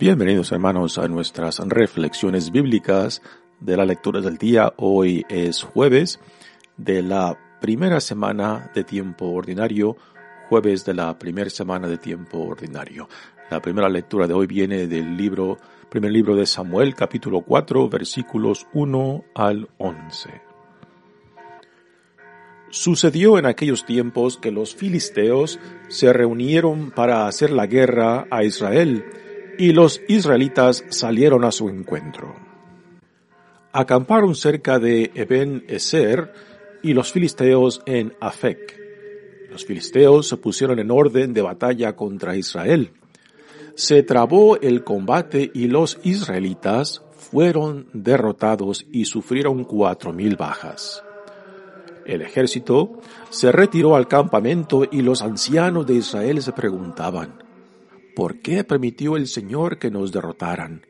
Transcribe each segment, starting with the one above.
Bienvenidos hermanos a nuestras reflexiones bíblicas de la lectura del día. Hoy es jueves de la primera semana de tiempo ordinario, jueves de la primera semana de tiempo ordinario. La primera lectura de hoy viene del libro, primer libro de Samuel, capítulo 4, versículos 1 al 11. Sucedió en aquellos tiempos que los filisteos se reunieron para hacer la guerra a Israel y los israelitas salieron a su encuentro. Acamparon cerca de Eben Eser y los filisteos en Afec. Los filisteos se pusieron en orden de batalla contra Israel. Se trabó el combate y los israelitas fueron derrotados y sufrieron cuatro mil bajas. El ejército se retiró al campamento y los ancianos de Israel se preguntaban, ¿por qué permitió el Señor que nos derrotaran?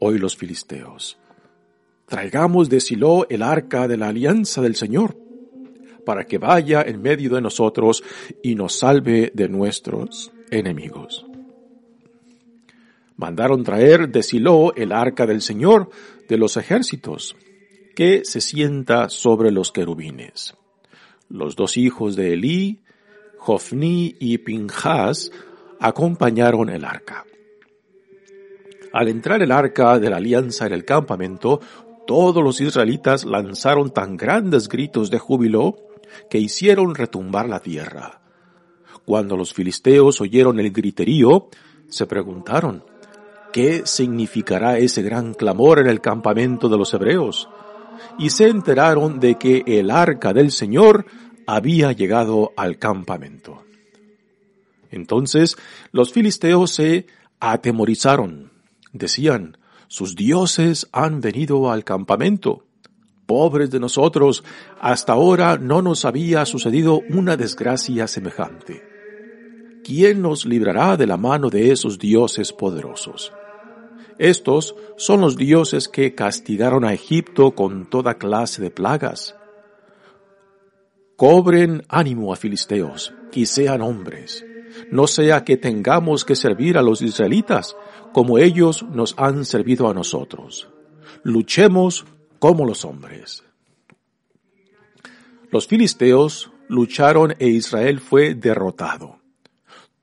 Hoy los filisteos. Traigamos de Silo el arca de la alianza del Señor, para que vaya en medio de nosotros y nos salve de nuestros enemigos. Mandaron traer de Silo el arca del Señor de los ejércitos, que se sienta sobre los querubines. Los dos hijos de Elí, Jofni y Pinjas, acompañaron el arca. Al entrar el arca de la alianza en el campamento, todos los israelitas lanzaron tan grandes gritos de júbilo que hicieron retumbar la tierra. Cuando los filisteos oyeron el griterío, se preguntaron, ¿qué significará ese gran clamor en el campamento de los hebreos? Y se enteraron de que el arca del Señor había llegado al campamento. Entonces los filisteos se atemorizaron. Decían, sus dioses han venido al campamento. Pobres de nosotros, hasta ahora no nos había sucedido una desgracia semejante. ¿Quién nos librará de la mano de esos dioses poderosos? Estos son los dioses que castigaron a Egipto con toda clase de plagas. Cobren ánimo a filisteos y sean hombres no sea que tengamos que servir a los israelitas como ellos nos han servido a nosotros. Luchemos como los hombres. Los filisteos lucharon e Israel fue derrotado.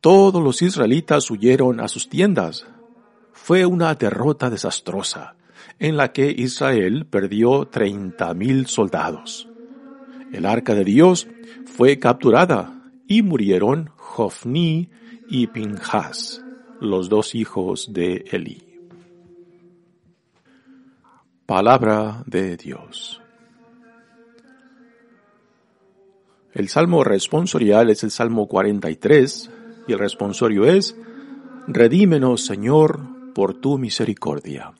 Todos los israelitas huyeron a sus tiendas. Fue una derrota desastrosa, en la que Israel perdió treinta mil soldados. El arca de Dios fue capturada y murieron Jofni y Pinjas, los dos hijos de Eli. Palabra de Dios. El salmo responsorial es el salmo 43 y el responsorio es, Redímenos, Señor, por tu misericordia.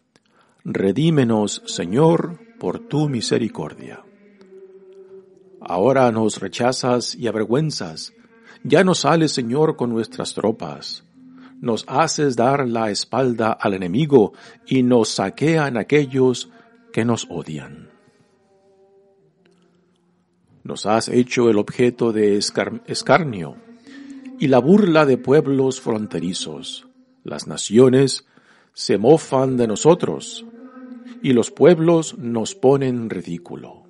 Redímenos, Señor, por tu misericordia. Ahora nos rechazas y avergüenzas, ya no sales, Señor, con nuestras tropas. Nos haces dar la espalda al enemigo y nos saquean aquellos que nos odian. Nos has hecho el objeto de escarnio y la burla de pueblos fronterizos. Las naciones se mofan de nosotros y los pueblos nos ponen ridículo.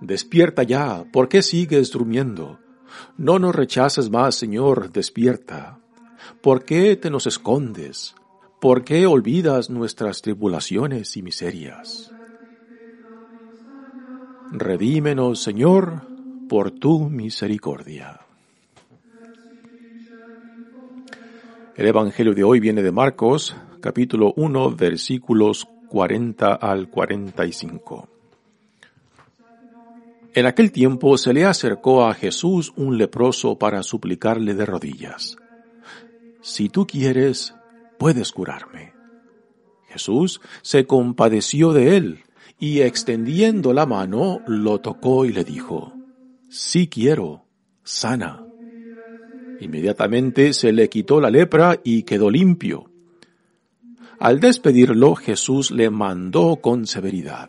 Despierta ya, ¿por qué sigues durmiendo? No nos rechaces más, Señor, despierta. ¿Por qué te nos escondes? ¿Por qué olvidas nuestras tribulaciones y miserias? Redímenos, Señor, por tu misericordia. El Evangelio de hoy viene de Marcos, capítulo 1, versículos 40 al 45. En aquel tiempo se le acercó a Jesús un leproso para suplicarle de rodillas, Si tú quieres, puedes curarme. Jesús se compadeció de él y extendiendo la mano lo tocó y le dijo, sí quiero, sana. Inmediatamente se le quitó la lepra y quedó limpio. Al despedirlo, Jesús le mandó con severidad,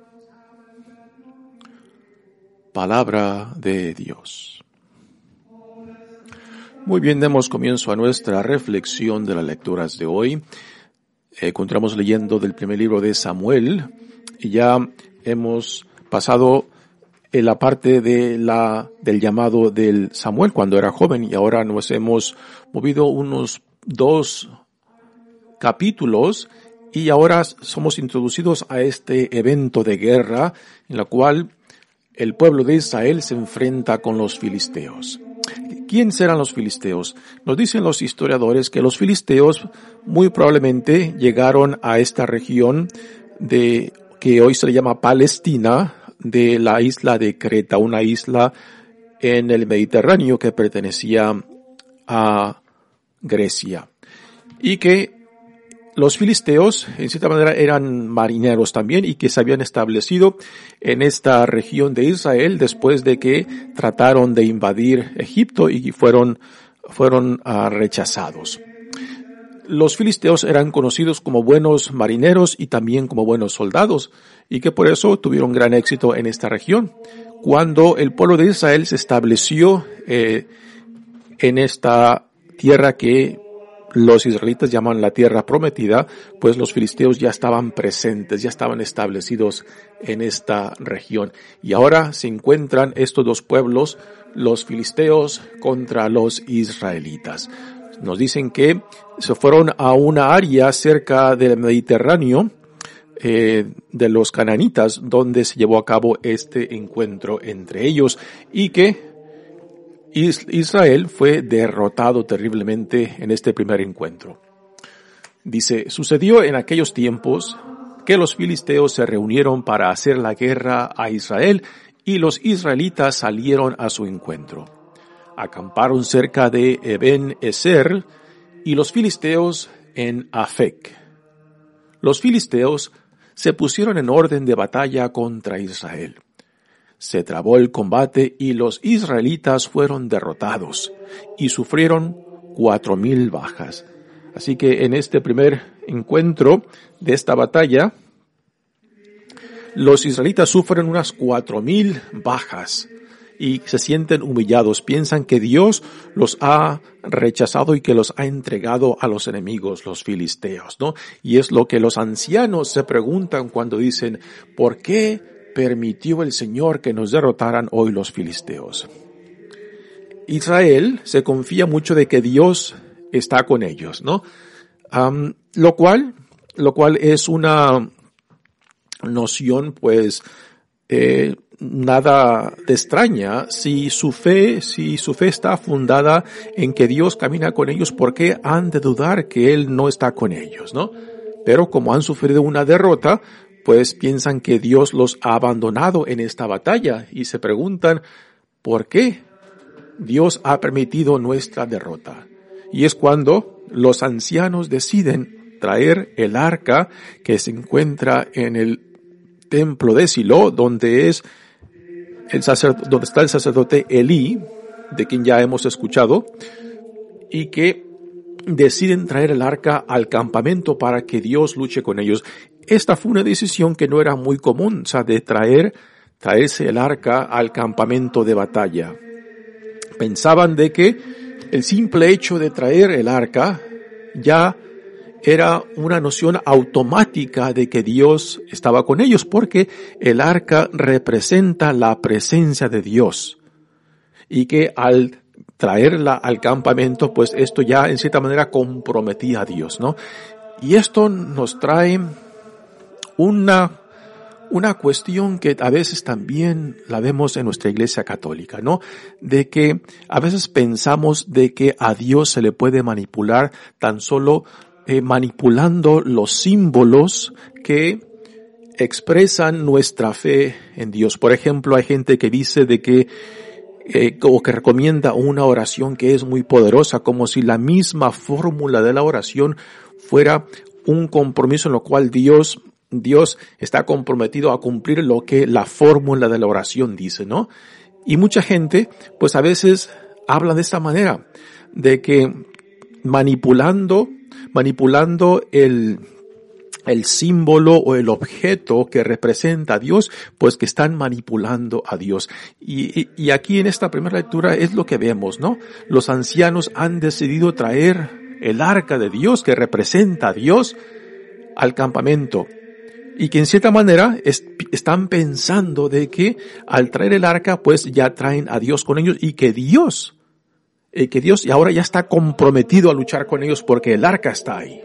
Palabra de Dios. Muy bien, demos comienzo a nuestra reflexión de las lecturas de hoy. encontramos leyendo del primer libro de Samuel, y ya hemos pasado en la parte de la, del llamado del Samuel cuando era joven y ahora nos hemos movido unos dos capítulos y ahora somos introducidos a este evento de guerra en la cual el pueblo de Israel se enfrenta con los filisteos. ¿Quién serán los filisteos? Nos dicen los historiadores que los filisteos muy probablemente llegaron a esta región de que hoy se le llama Palestina, de la isla de Creta, una isla en el Mediterráneo que pertenecía a Grecia. Y que los filisteos, en cierta manera, eran marineros también y que se habían establecido en esta región de Israel después de que trataron de invadir Egipto y fueron, fueron uh, rechazados los filisteos eran conocidos como buenos marineros y también como buenos soldados, y que por eso tuvieron gran éxito en esta región. Cuando el pueblo de Israel se estableció eh, en esta tierra que los israelitas llaman la tierra prometida, pues los filisteos ya estaban presentes, ya estaban establecidos en esta región. Y ahora se encuentran estos dos pueblos, los filisteos contra los israelitas. Nos dicen que se fueron a una área cerca del Mediterráneo, eh, de los cananitas, donde se llevó a cabo este encuentro entre ellos y que Israel fue derrotado terriblemente en este primer encuentro. Dice, sucedió en aquellos tiempos que los filisteos se reunieron para hacer la guerra a Israel y los israelitas salieron a su encuentro acamparon cerca de Eben Eser y los filisteos en Afec. Los filisteos se pusieron en orden de batalla contra Israel. Se trabó el combate y los israelitas fueron derrotados y sufrieron cuatro mil bajas. Así que en este primer encuentro de esta batalla, los israelitas sufren unas cuatro mil bajas y se sienten humillados, piensan que Dios los ha rechazado y que los ha entregado a los enemigos, los filisteos, ¿no? Y es lo que los ancianos se preguntan cuando dicen, ¿por qué permitió el Señor que nos derrotaran hoy los filisteos? Israel se confía mucho de que Dios está con ellos, ¿no? lo cual, lo cual es una noción, pues, eh, nada de extraña si su fe, si su fe está fundada en que Dios camina con ellos, ¿por qué han de dudar que Él no está con ellos, no? Pero como han sufrido una derrota, pues piensan que Dios los ha abandonado en esta batalla y se preguntan, ¿por qué Dios ha permitido nuestra derrota? Y es cuando los ancianos deciden traer el arca que se encuentra en el templo de Silo, donde es el donde está el sacerdote Elí, de quien ya hemos escuchado, y que deciden traer el arca al campamento para que Dios luche con ellos. Esta fue una decisión que no era muy común, o sea, de traer, traerse el arca al campamento de batalla. Pensaban de que el simple hecho de traer el arca ya era una noción automática de que Dios estaba con ellos, porque el arca representa la presencia de Dios. Y que al traerla al campamento, pues esto ya en cierta manera comprometía a Dios, ¿no? Y esto nos trae una, una cuestión que a veces también la vemos en nuestra iglesia católica, ¿no? De que a veces pensamos de que a Dios se le puede manipular tan solo eh, manipulando los símbolos que expresan nuestra fe en Dios. Por ejemplo, hay gente que dice de que eh, o que recomienda una oración que es muy poderosa, como si la misma fórmula de la oración fuera un compromiso en lo cual Dios Dios está comprometido a cumplir lo que la fórmula de la oración dice, ¿no? Y mucha gente, pues a veces habla de esta manera, de que manipulando, manipulando el, el símbolo o el objeto que representa a Dios, pues que están manipulando a Dios. Y, y, aquí en esta primera lectura es lo que vemos, ¿no? Los ancianos han decidido traer el arca de Dios que representa a Dios al campamento. Y que en cierta manera están pensando de que al traer el arca, pues ya traen a Dios con ellos y que Dios, eh, que Dios y ahora ya está comprometido a luchar con ellos porque el arca está ahí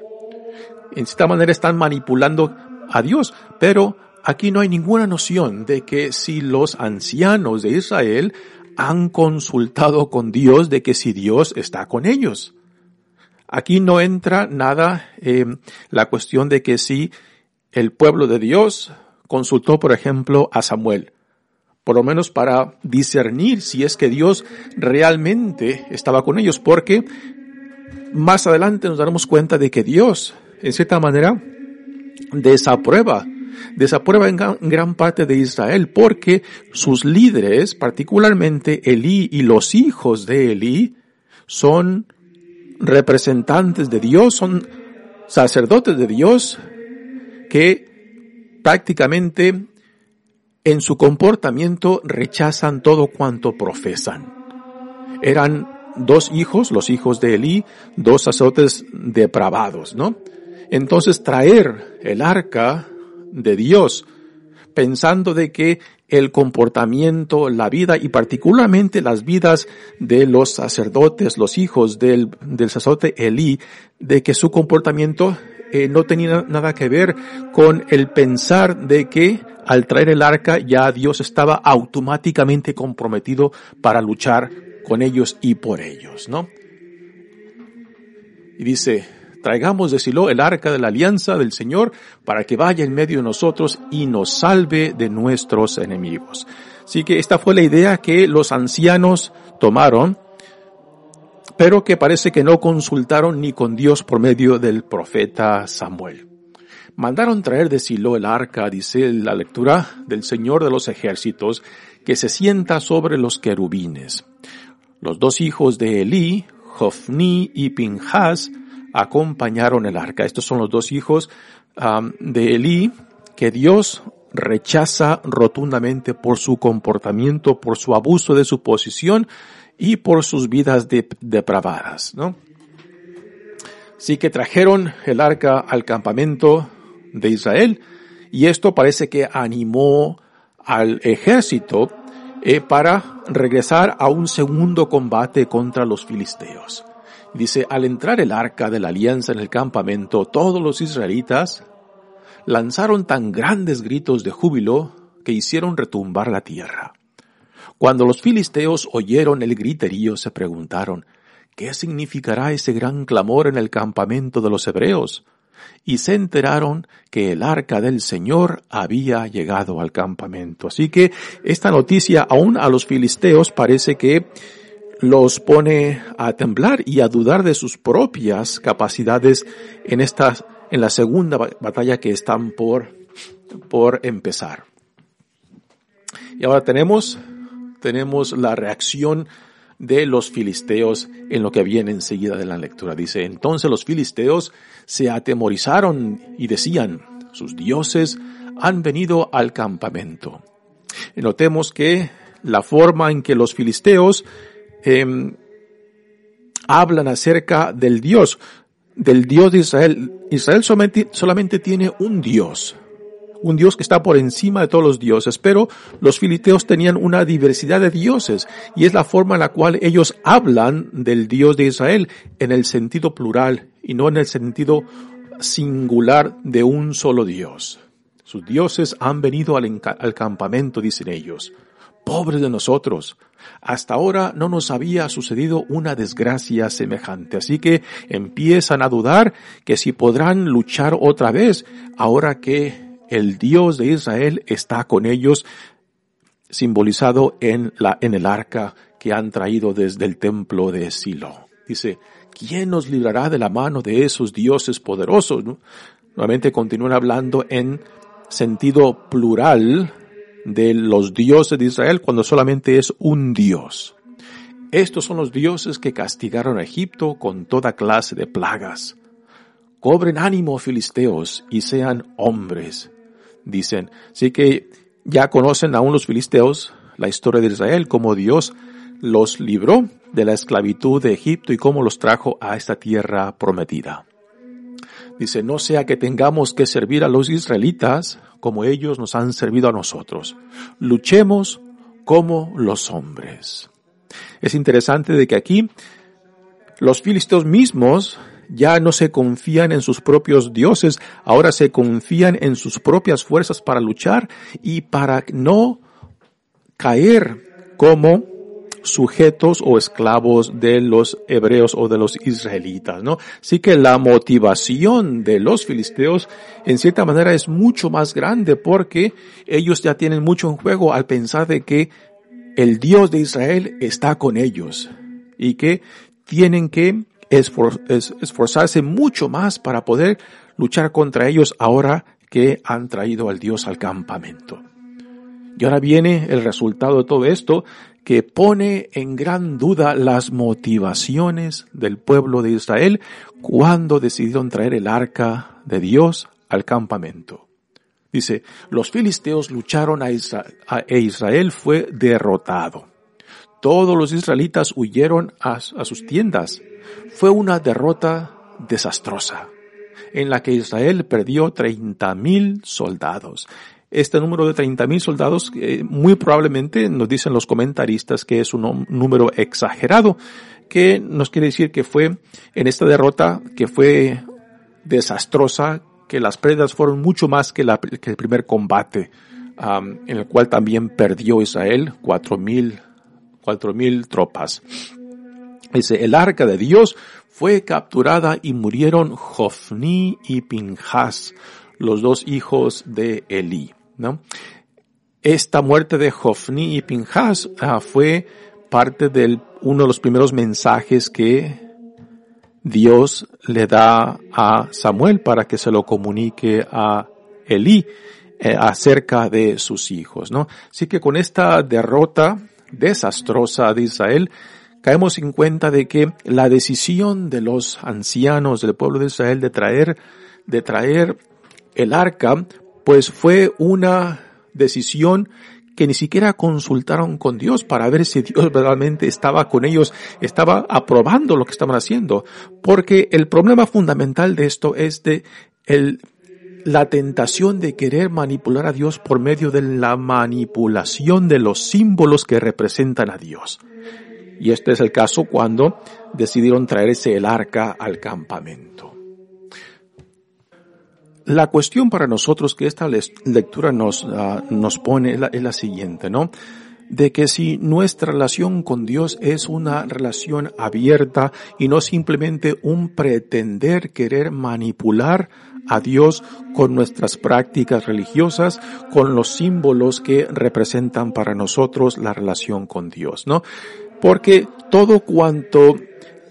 en cierta manera están manipulando a Dios, pero aquí no hay ninguna noción de que si los ancianos de Israel han consultado con Dios de que si Dios está con ellos. Aquí no entra nada eh, la cuestión de que si el pueblo de Dios consultó, por ejemplo, a Samuel, por lo menos para discernir si es que Dios realmente estaba con ellos, porque más adelante nos daremos cuenta de que Dios en cierta manera, desaprueba, desaprueba en gran, parte de Israel porque sus líderes, particularmente Elí y los hijos de Elí, son representantes de Dios, son sacerdotes de Dios que prácticamente en su comportamiento rechazan todo cuanto profesan. Eran dos hijos, los hijos de Elí, dos sacerdotes depravados, ¿no? entonces traer el arca de Dios, pensando de que el comportamiento, la vida y particularmente las vidas de los sacerdotes, los hijos del, del sacerdote Elí, de que su comportamiento eh, no tenía nada que ver con el pensar de que al traer el arca ya Dios estaba automáticamente comprometido para luchar con ellos y por ellos, ¿no? Y dice, traigamos de Silo el arca de la alianza del Señor para que vaya en medio de nosotros y nos salve de nuestros enemigos. Así que esta fue la idea que los ancianos tomaron, pero que parece que no consultaron ni con Dios por medio del profeta Samuel. Mandaron traer de Silo el arca, dice la lectura del Señor de los ejércitos, que se sienta sobre los querubines. Los dos hijos de Elí, Jofni y Pinjas, acompañaron el arca. Estos son los dos hijos de Elí que Dios rechaza rotundamente por su comportamiento, por su abuso de su posición y por sus vidas depravadas, ¿no? Sí que trajeron el arca al campamento de Israel y esto parece que animó al ejército eh, para regresar a un segundo combate contra los filisteos. Dice, al entrar el arca de la alianza en el campamento, todos los israelitas lanzaron tan grandes gritos de júbilo que hicieron retumbar la tierra. Cuando los filisteos oyeron el griterío, se preguntaron, ¿qué significará ese gran clamor en el campamento de los hebreos? Y se enteraron que el arca del Señor había llegado al campamento. Así que esta noticia aún a los filisteos parece que los pone a temblar y a dudar de sus propias capacidades en esta, en la segunda batalla que están por, por empezar. Y ahora tenemos, tenemos la reacción de los filisteos en lo que viene enseguida de la lectura. Dice, entonces los filisteos se atemorizaron y decían, sus dioses han venido al campamento. Y notemos que la forma en que los filisteos Em, hablan acerca del Dios, del Dios de Israel. Israel solamente, solamente tiene un Dios, un Dios que está por encima de todos los dioses, pero los filisteos tenían una diversidad de dioses y es la forma en la cual ellos hablan del Dios de Israel en el sentido plural y no en el sentido singular de un solo Dios. Sus dioses han venido al, al campamento, dicen ellos. Pobres de nosotros. Hasta ahora no nos había sucedido una desgracia semejante, así que empiezan a dudar que si podrán luchar otra vez, ahora que el Dios de Israel está con ellos, simbolizado en la, en el arca que han traído desde el templo de Silo. Dice, ¿quién nos librará de la mano de esos dioses poderosos? Nuevamente continúan hablando en sentido plural de los dioses de Israel cuando solamente es un Dios. Estos son los dioses que castigaron a Egipto con toda clase de plagas. Cobren ánimo, filisteos, y sean hombres. Dicen, sí que ya conocen aún los filisteos la historia de Israel, como Dios los libró de la esclavitud de Egipto y cómo los trajo a esta tierra prometida. Dice, no sea que tengamos que servir a los israelitas como ellos nos han servido a nosotros. Luchemos como los hombres. Es interesante de que aquí los filisteos mismos ya no se confían en sus propios dioses, ahora se confían en sus propias fuerzas para luchar y para no caer como sujetos o esclavos de los hebreos o de los israelitas, ¿no? Así que la motivación de los filisteos en cierta manera es mucho más grande porque ellos ya tienen mucho en juego al pensar de que el Dios de Israel está con ellos y que tienen que esforzarse mucho más para poder luchar contra ellos ahora que han traído al Dios al campamento. Y ahora viene el resultado de todo esto, que pone en gran duda las motivaciones del pueblo de Israel cuando decidieron traer el arca de Dios al campamento. Dice, los filisteos lucharon a Israel, e Israel fue derrotado. Todos los israelitas huyeron a, sus tiendas. Fue una derrota desastrosa en la que Israel perdió 30 mil soldados este número de 30.000 soldados, eh, muy probablemente nos dicen los comentaristas que es un número exagerado, que nos quiere decir que fue en esta derrota que fue desastrosa, que las pérdidas fueron mucho más que, la, que el primer combate, en el cual también perdió Israel 4.000 cuatro mil tropas. Dice, el arca de Dios fue capturada y murieron Jofni y Pinjas, los dos hijos de Elí. ¿no? Esta muerte de Jofni y Pinjas ah, fue parte de uno de los primeros mensajes que Dios le da a Samuel para que se lo comunique a Elí eh, acerca de sus hijos, ¿no? Así que con esta derrota desastrosa de Israel, caemos en cuenta de que la decisión de los ancianos del pueblo de Israel de traer, de traer el arca, pues fue una decisión que ni siquiera consultaron con Dios para ver si Dios verdaderamente estaba con ellos, estaba aprobando lo que estaban haciendo. Porque el problema fundamental de esto es de el, la tentación de querer manipular a Dios por medio de la manipulación de los símbolos que representan a Dios. Y este es el caso cuando decidieron traerse el arca al campamento. La cuestión para nosotros que esta lectura nos, ah, nos pone es la, es la siguiente, ¿no? de que si nuestra relación con Dios es una relación abierta y no simplemente un pretender querer manipular a Dios con nuestras prácticas religiosas, con los símbolos que representan para nosotros la relación con Dios, ¿no? Porque todo cuanto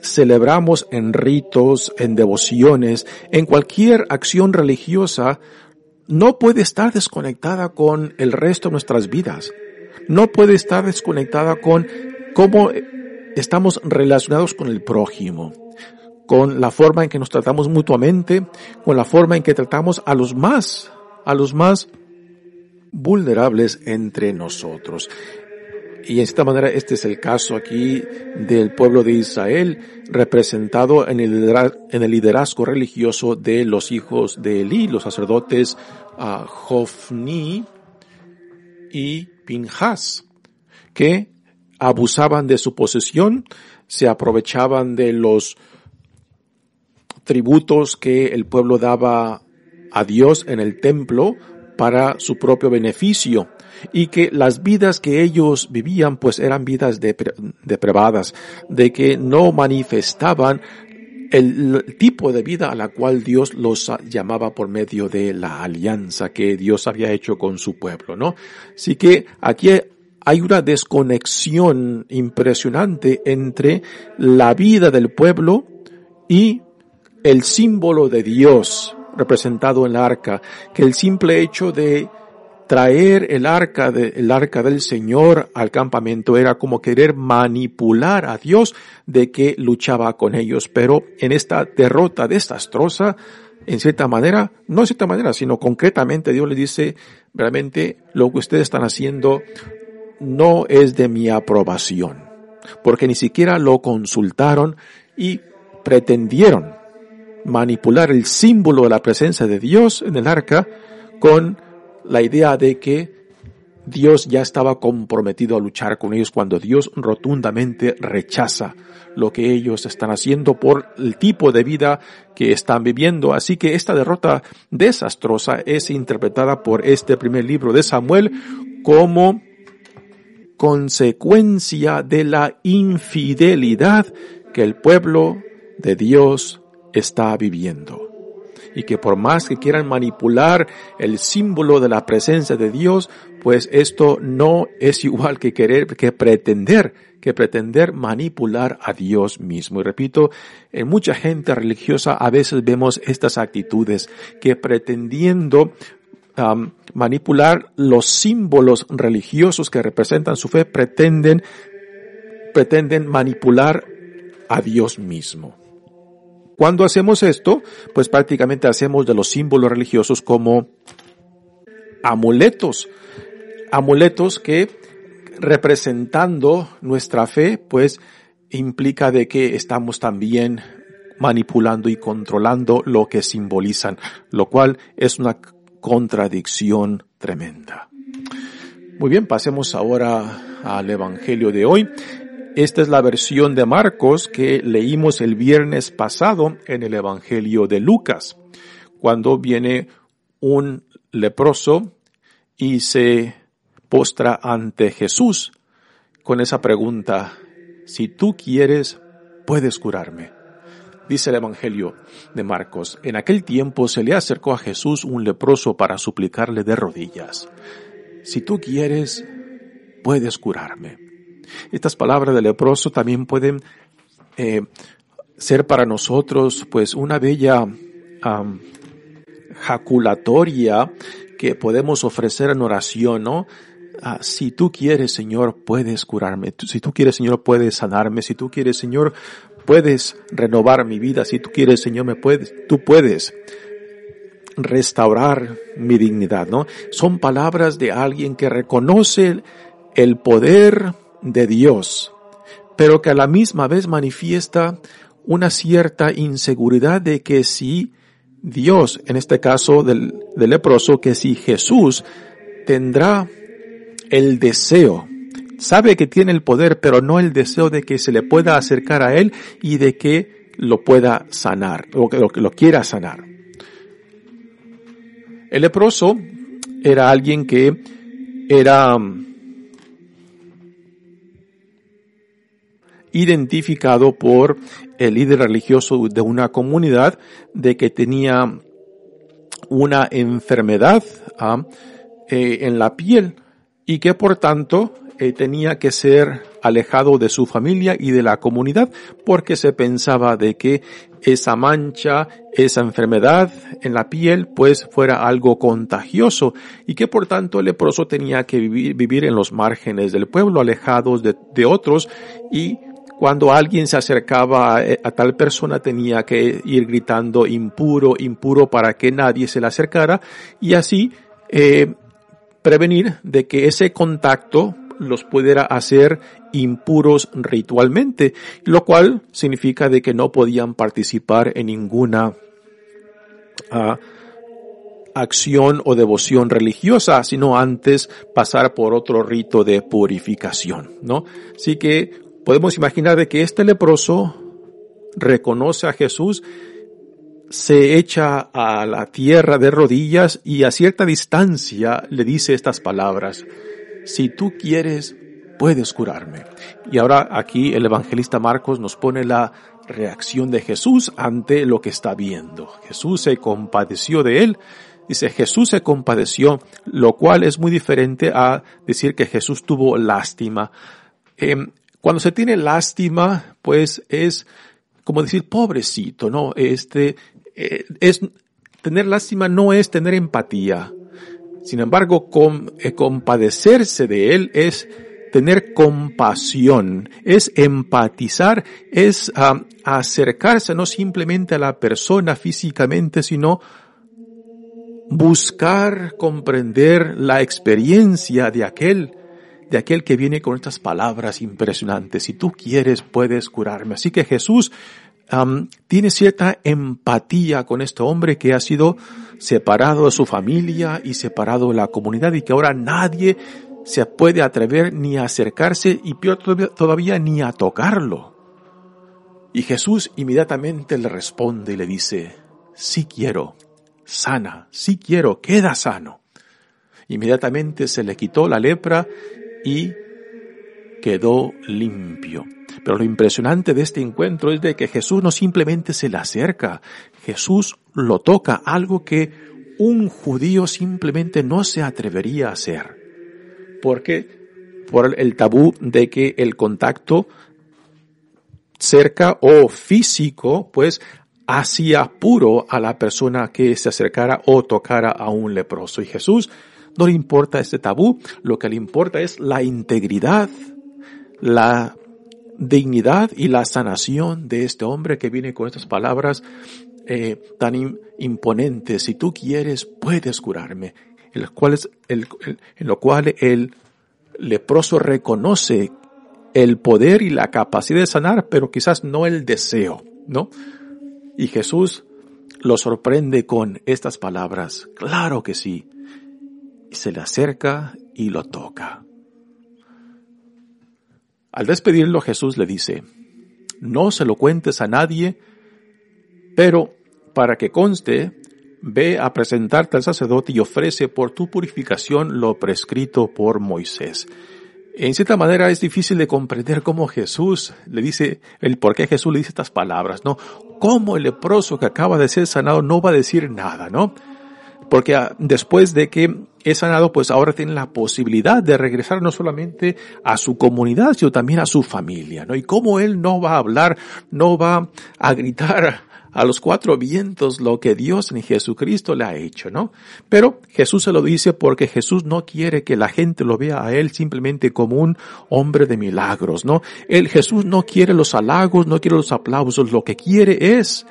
celebramos en ritos, en devociones, en cualquier acción religiosa, no puede estar desconectada con el resto de nuestras vidas. No puede estar desconectada con cómo estamos relacionados con el prójimo, con la forma en que nos tratamos mutuamente, con la forma en que tratamos a los más, a los más vulnerables entre nosotros. Y de esta manera este es el caso aquí del pueblo de Israel representado en el, en el liderazgo religioso de los hijos de Elí, los sacerdotes uh, Jofni y Pinjas, que abusaban de su posesión, se aprovechaban de los tributos que el pueblo daba a Dios en el templo para su propio beneficio y que las vidas que ellos vivían pues eran vidas depravadas, de que no manifestaban el tipo de vida a la cual Dios los llamaba por medio de la alianza que Dios había hecho con su pueblo, ¿no? Así que aquí hay una desconexión impresionante entre la vida del pueblo y el símbolo de Dios representado en la arca, que el simple hecho de traer el arca, el arca del Señor al campamento era como querer manipular a Dios de que luchaba con ellos. Pero en esta derrota desastrosa, en cierta manera, no en cierta manera, sino concretamente Dios le dice, realmente lo que ustedes están haciendo no es de mi aprobación, porque ni siquiera lo consultaron y pretendieron manipular el símbolo de la presencia de Dios en el arca con la idea de que Dios ya estaba comprometido a luchar con ellos cuando Dios rotundamente rechaza lo que ellos están haciendo por el tipo de vida que están viviendo. Así que esta derrota desastrosa es interpretada por este primer libro de Samuel como consecuencia de la infidelidad que el pueblo de Dios está viviendo y que por más que quieran manipular el símbolo de la presencia de Dios, pues esto no es igual que querer, que pretender, que pretender manipular a Dios mismo. Y repito, en mucha gente religiosa a veces vemos estas actitudes que pretendiendo manipular los símbolos religiosos que representan su fe, pretenden, pretenden manipular a Dios mismo. Cuando hacemos esto, pues prácticamente hacemos de los símbolos religiosos como amuletos, amuletos que representando nuestra fe, pues implica de que estamos también manipulando y controlando lo que simbolizan, lo cual es una contradicción tremenda. Muy bien, pasemos ahora al Evangelio de hoy. Esta es la versión de Marcos que leímos el viernes pasado en el Evangelio de Lucas, cuando viene un leproso y se postra ante Jesús con esa pregunta, si tú quieres, puedes curarme. Dice el Evangelio de Marcos, en aquel tiempo se le acercó a Jesús un leproso para suplicarle de rodillas, si tú quieres, puedes curarme. Estas palabras de leproso también pueden eh, ser para nosotros pues una bella jaculatoria que podemos ofrecer en oración, ¿no? Ah, si tú quieres, Señor, puedes curarme. Si tú quieres, Señor, puedes sanarme. Si tú quieres, Señor, puedes renovar mi vida. Si tú quieres, Señor, me puedes, tú puedes restaurar mi dignidad, ¿no? Son palabras de alguien que reconoce el poder de Dios, pero que a la misma vez manifiesta una cierta inseguridad de que si Dios, en este caso del, leproso, que si Jesús tendrá el deseo, sabe que tiene el poder, pero no el deseo de que se le pueda acercar a Él y de que lo pueda sanar, o que lo, lo quiera sanar. El leproso era alguien que era identificado por el líder religioso de una comunidad de que tenía una enfermedad ah, eh, en la piel y que por tanto eh, tenía que ser alejado de su familia y de la comunidad porque se pensaba de que esa mancha, esa enfermedad en la piel pues fuera algo contagioso y que por tanto el leproso tenía que vivir, vivir en los márgenes del pueblo, alejados de, de otros y cuando alguien se acercaba a, tal persona tenía que ir gritando impuro, impuro para que nadie se le acercara y así eh, prevenir de que ese contacto los pudiera hacer impuros ritualmente, lo cual significa de que no podían participar en ninguna ah, acción o devoción religiosa, sino antes pasar por otro rito de purificación, ¿no? Así que podemos imaginar de que este leproso reconoce a Jesús se echa a la tierra de rodillas y a cierta distancia le dice estas palabras, si tú quieres, puedes curarme. Y ahora aquí el evangelista Marcos nos pone la reacción de Jesús ante lo que está viendo. Jesús se compadeció de él. Dice, Jesús se compadeció, lo cual es muy diferente a decir que Jesús tuvo lástima. Em, cuando se tiene lástima, pues es como decir pobrecito, ¿no? Este, eh, es, tener lástima no es tener empatía. Sin embargo, eh, compadecerse de él es tener compasión, es empatizar, es acercarse no simplemente a la persona físicamente, sino buscar comprender la experiencia de aquel, de aquel que viene con estas palabras impresionantes. Si tú quieres, puedes curarme. Así que Jesús tiene cierta empatía con este hombre que ha sido separado de su familia y separado de la comunidad y que ahora nadie se puede atrever ni a acercarse y peor todavía, ni a tocarlo. Y Jesús inmediatamente le responde y le dice, sí quiero, sana, sí quiero, queda sano. Inmediatamente se le quitó la lepra y quedó limpio. Pero lo impresionante de este encuentro es de que Jesús no simplemente se le acerca, Jesús lo toca, algo que un judío simplemente no se atrevería a hacer. Porque por el tabú de que el contacto cerca o físico, pues hacía puro a la persona que se acercara o tocara a un leproso. Y Jesús no le importa este tabú, lo que le importa es la integridad, la dignidad y la sanación de este hombre que viene con estas palabras eh, tan imponentes. Si tú quieres, puedes curarme. En, en lo cual el leproso reconoce el poder y la capacidad de sanar, pero quizás no el deseo, ¿no? Y Jesús lo sorprende con estas palabras. Claro que sí. Se le acerca y lo toca. Al despedirlo Jesús le dice, no se lo cuentes a nadie, pero para que conste, ve a presentarte al sacerdote y ofrece por tu purificación lo prescrito por Moisés. En cierta manera es difícil de comprender cómo Jesús le dice, el por qué Jesús le dice estas palabras, ¿no? Cómo el leproso que acaba de ser sanado no va a decir nada, ¿no? Porque ah, después de que es sanado, pues ahora tiene la posibilidad de regresar no solamente a su comunidad, sino también a su familia, ¿no? Y cómo él no va a hablar, no va a gritar a los cuatro vientos lo que Dios en Jesucristo le ha hecho, ¿no? Pero Jesús se lo dice porque Jesús no quiere que la gente lo vea a él simplemente como un hombre de milagros, ¿no? El Jesús no quiere los halagos, no quiere los aplausos, lo que quiere es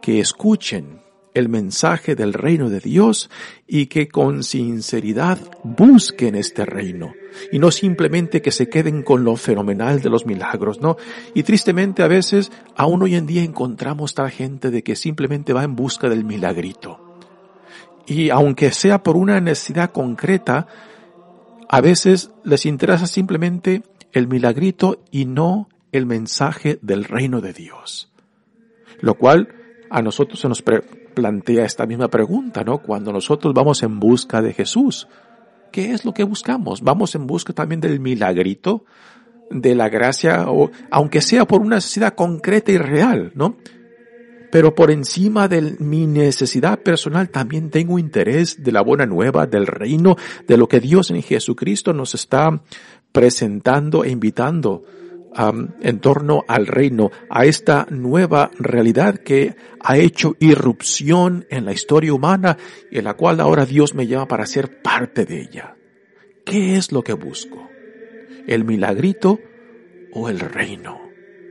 que escuchen el mensaje del reino de Dios y que con sinceridad busquen este reino y no simplemente que se queden con lo fenomenal de los milagros, ¿no? Y tristemente a veces aún hoy en día encontramos tal gente de que simplemente va en busca del milagrito. Y aunque sea por una necesidad concreta, a veces les interesa simplemente el milagrito y no el mensaje del reino de Dios. Lo cual a nosotros se nos plantea esta misma pregunta, ¿no? Cuando nosotros vamos en busca de Jesús, ¿qué es lo que buscamos? Vamos en busca también del milagrito, de la gracia, o aunque sea por una necesidad concreta y real, ¿no? Pero por encima de mi necesidad personal también tengo interés de la buena nueva, del reino, de lo que Dios en Jesucristo nos está presentando e invitando en torno al reino, a esta nueva realidad que ha hecho irrupción en la historia humana y en la cual ahora Dios me llama para ser parte de ella. ¿Qué es lo que busco? ¿El milagrito o el reino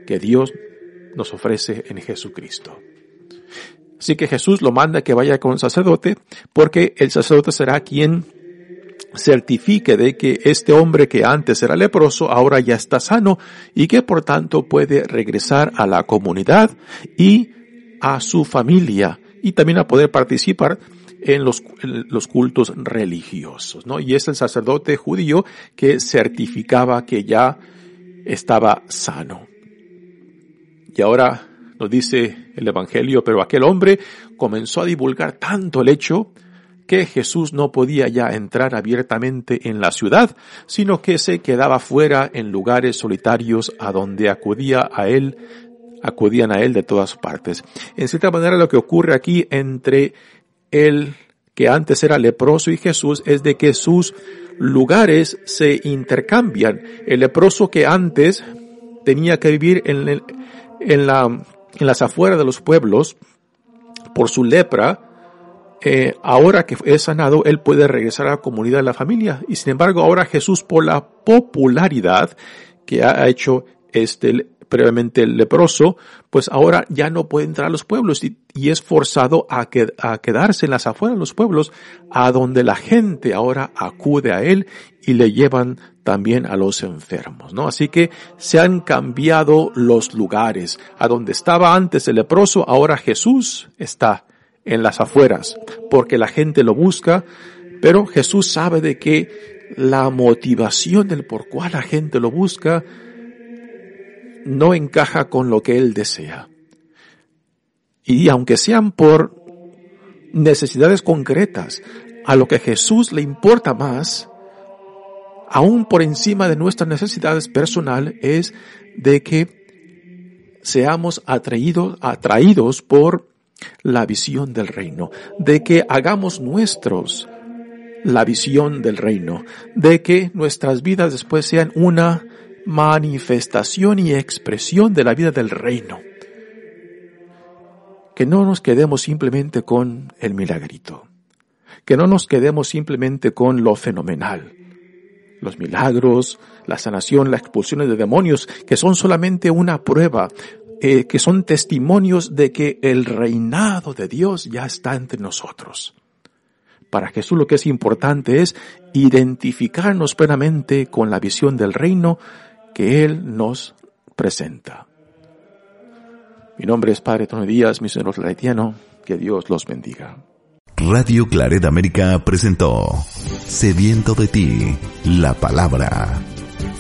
que Dios nos ofrece en Jesucristo? Así que Jesús lo manda que vaya con el sacerdote porque el sacerdote será quien certifique de que este hombre que antes era leproso ahora ya está sano y que por tanto puede regresar a la comunidad y a su familia y también a poder participar en los, cultos religiosos, ¿no? Y es el sacerdote judío que certificaba que ya estaba sano. Y ahora Nos dice el Evangelio, pero aquel hombre comenzó a divulgar tanto el hecho que Jesús no podía ya entrar abiertamente en la ciudad, sino que se quedaba fuera en lugares solitarios a donde acudía a él, acudían a él de todas partes. En cierta manera lo que ocurre aquí entre el que antes era leproso y Jesús es de que sus lugares se intercambian. El leproso que antes tenía que vivir en, en, la, en las afueras de los pueblos por su lepra, eh, ahora que es sanado, él puede regresar a la comunidad de la familia. Y sin embargo, ahora Jesús, por la popularidad que ha hecho este previamente el leproso, pues ahora ya no puede entrar a los pueblos y, es forzado a, a quedarse en las afueras de los pueblos, a donde la gente ahora acude a él y le llevan también a los enfermos, ¿no? Así que se han cambiado los lugares. A donde estaba antes el leproso, ahora Jesús está en las afueras, porque la gente lo busca, pero Jesús sabe de que la motivación del por cual la gente lo busca no encaja con lo que él desea. Y aunque sean por necesidades concretas, a lo que Jesús le importa más, aún por encima de nuestras necesidades personales, es de que seamos atraídos, atraídos por la visión del reino, de que hagamos nuestros la visión del reino, de que nuestras vidas después sean una manifestación y expresión de la vida del reino. Que no nos quedemos simplemente con el milagrito, que no nos quedemos simplemente con lo fenomenal, los milagros, la sanación, las expulsiones de demonios, que son solamente una prueba, eh, que son testimonios de que el reinado de Dios ya está entre nosotros. Para Jesús lo que es importante es identificarnos plenamente con la visión del reino que Él nos presenta. Mi nombre es Padre Tono Díaz, misionero claretiano, que Dios los bendiga. Radio Claret América presentó Sediento de ti, la palabra